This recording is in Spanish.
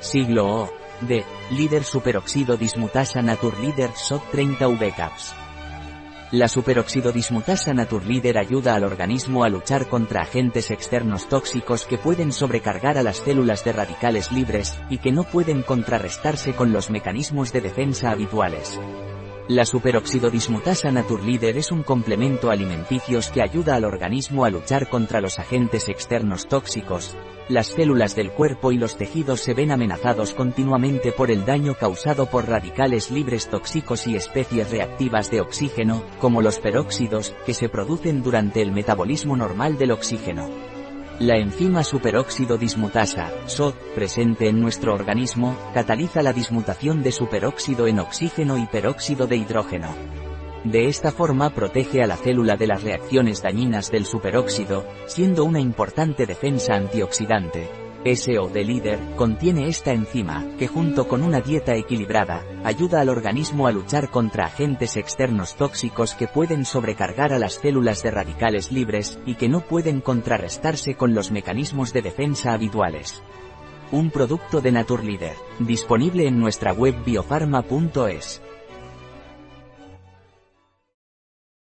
Siglo O. D. Líder superoxido dismutasa Naturleader SOT 30 VCAPS. La superoxido dismutasa Naturleader ayuda al organismo a luchar contra agentes externos tóxicos que pueden sobrecargar a las células de radicales libres, y que no pueden contrarrestarse con los mecanismos de defensa habituales. La superoxidodismutasa Naturleader es un complemento alimenticio que ayuda al organismo a luchar contra los agentes externos tóxicos. Las células del cuerpo y los tejidos se ven amenazados continuamente por el daño causado por radicales libres tóxicos y especies reactivas de oxígeno, como los peróxidos, que se producen durante el metabolismo normal del oxígeno. La enzima superóxido dismutasa, SOD, presente en nuestro organismo, cataliza la dismutación de superóxido en oxígeno y peróxido de hidrógeno. De esta forma protege a la célula de las reacciones dañinas del superóxido, siendo una importante defensa antioxidante. SO de líder, contiene esta enzima, que junto con una dieta equilibrada, ayuda al organismo a luchar contra agentes externos tóxicos que pueden sobrecargar a las células de radicales libres, y que no pueden contrarrestarse con los mecanismos de defensa habituales. Un producto de Naturleader, disponible en nuestra web biofarma.es.